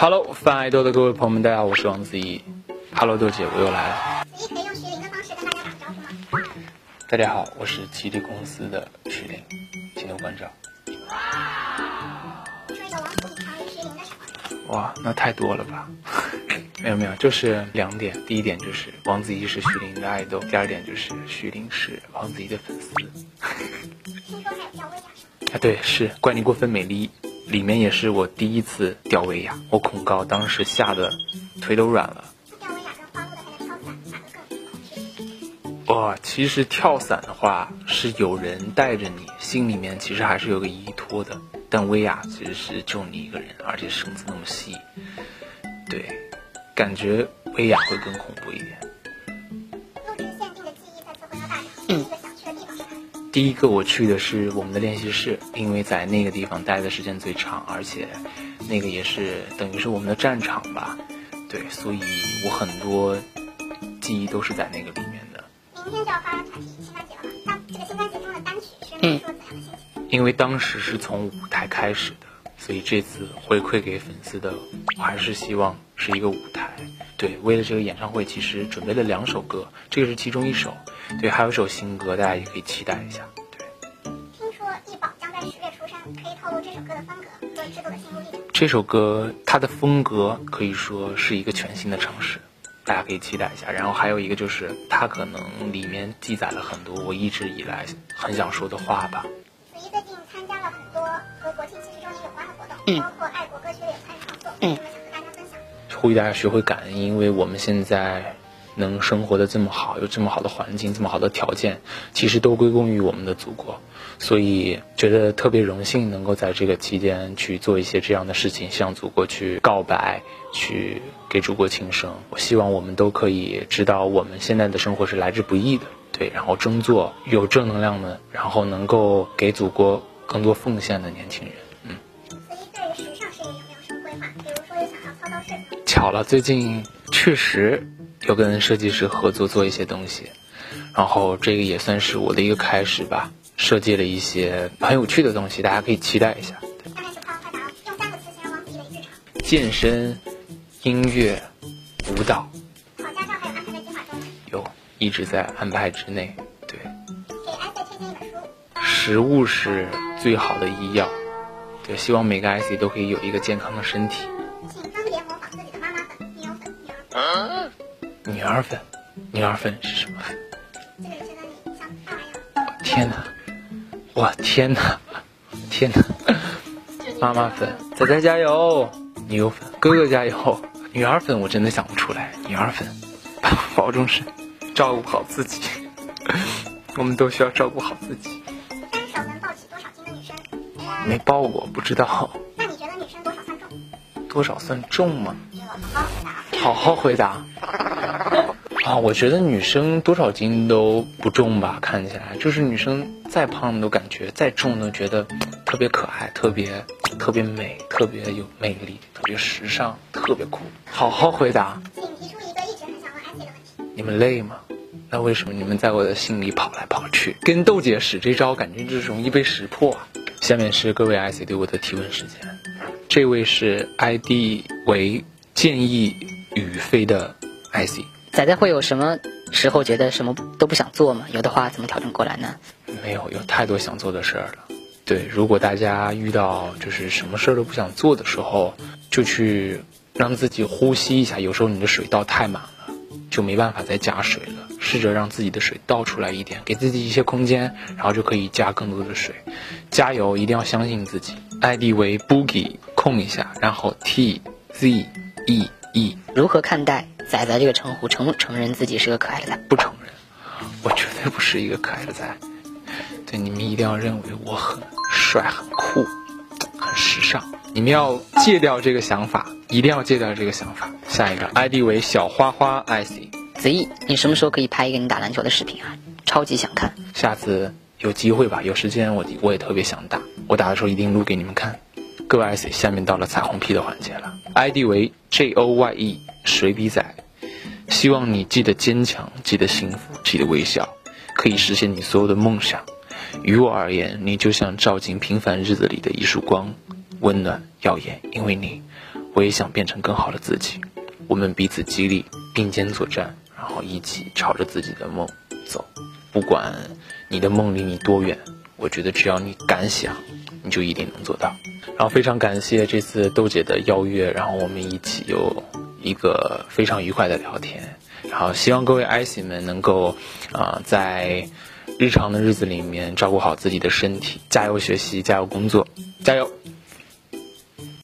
Hello，泛爱豆的各位朋友们，大家好，我是王子怡。Hello，豆姐，我又来了。子怡可以用徐凌的方式跟大家打个招呼吗？大家好，我是吉利公司的徐凌，请多关照。说一个王子怡徐凌的什么？哇，那太多了吧？没有没有，就是两点。第一点就是王子怡是徐凌的爱豆，第二点就是徐凌是王子怡的粉丝。听说还有吊威亚是吗？啊，对，是怪你过分美丽，里面也是我第一次吊威亚，我恐高，当时吓得腿都软了。吊威亚跟跳伞，哪个更好吃？哇，其实跳伞的话是有人带着你，心里面其实还是有个依托的。但威亚其实是就你一个人，而且绳子那么细，对，感觉薇娅会更恐怖一点。第一个我去的是我们的练习室，因为在那个地方待的时间最长，而且那个也是等于是我们的战场吧，对，所以我很多记忆都是在那个里面的。明天就要发圣诞节了嘛？那这个新专辑中的单曲是你说怎样的心情？因为当时是从舞台开始的，所以这次回馈给粉丝的，我还是希望是一个舞台。对，为了这个演唱会，其实准备了两首歌，这个是其中一首。对，还有一首新歌，大家也可以期待一下。对，听说易宝将在十月出山，可以透露这首歌的风格和制作的心路历程。这首歌它的风格可以说是一个全新的尝试，大家可以期待一下。然后还有一个就是，它可能里面记载了很多我一直以来很想说的话吧。子怡最近参加了很多和国庆七十周年有关的活动，包括爱国歌曲的演唱与创作，有什么想和大家分享？呼吁大家学会感恩，因为我们现在能生活的这么好，有这么好的环境，这么好的条件，其实都归功于我们的祖国。所以觉得特别荣幸能够在这个期间去做一些这样的事情，向祖国去告白，去给祖国庆生。我希望我们都可以知道，我们现在的生活是来之不易的，对，然后争做有正能量的，然后能够给祖国更多奉献的年轻人。嗯。所以对于时尚事业有没有什么规划？比如说有想要操刀设计。巧了，最近确实有跟设计师合作做一些东西，然后这个也算是我的一个开始吧，设计了一些很有趣的东西，大家可以期待一下。健身、音乐、舞蹈，考驾照还有安排在计划中吗？有一直在安排之内。对，给 IC 推荐一本书。食物是最好的医药。对，希望每个 IC 都可以有一个健康的身体。女儿粉。女儿粉，女儿粉是什么粉？这个人觉得你像爸爸一样。天哪！哇天哪！天哪！妈妈粉，仔仔加油！女友粉，哥哥加油！女儿粉我真的想不出来。女儿粉，保重身，照顾好自己。我们都需要照顾好自己。单手能抱起多少斤的女生？没抱过，不知道那你觉得女生多少算重？多少算重吗？我好好回答。好好回答。啊，我觉得女生多少斤都不重吧，看起来就是女生再胖都感觉再重都觉得特别可爱，特别特别美，特别有魅力，特别时尚，特别酷。好好回答。请提出一个一直很想问 IC 的问题。你们累吗？那为什么你们在我的心里跑来跑去？跟豆姐使这招，感觉就是容易被识破啊。下面是各位 IC 对我的提问时间。这位是 ID 为建议宇飞的 IC。仔仔会有什么时候觉得什么都不想做吗？有的话怎么调整过来呢？没有，有太多想做的事儿了。对，如果大家遇到就是什么事儿都不想做的时候，就去让自己呼吸一下。有时候你的水倒太满了，就没办法再加水了。试着让自己的水倒出来一点，给自己一些空间，然后就可以加更多的水。加油，一定要相信自己。ID 为 Boogie 空一下，然后 T Z E E 如何看待仔仔这个称呼？承不承认自己是个可爱的仔？不承认，我绝对不是一个可爱的仔。对，你们一定要认为我很帅、很酷、很时尚。你们要戒掉这个想法，一定要戒掉这个想法。下一个 ID 为小花花 IC，子毅，你什么时候可以拍一个你打篮球的视频啊？超级想看。下次有机会吧，有时间我我也特别想打，我打的时候一定录给你们看。各位 IC，下面到了彩虹屁的环节了。ID 为 J O Y E 水笔仔，希望你记得坚强，记得幸福，记得微笑，可以实现你所有的梦想。于我而言，你就像照进平凡日子里的一束光，温暖耀眼。因为你，我也想变成更好的自己。我们彼此激励，并肩作战，然后一起朝着自己的梦走。不管你的梦离你多远，我觉得只要你敢想，你就一定能做到。然后非常感谢这次豆姐的邀约，然后我们一起有一个非常愉快的聊天。然后希望各位爱喜们能够啊在日常的日子里面照顾好自己的身体，加油学习，加油工作，加油！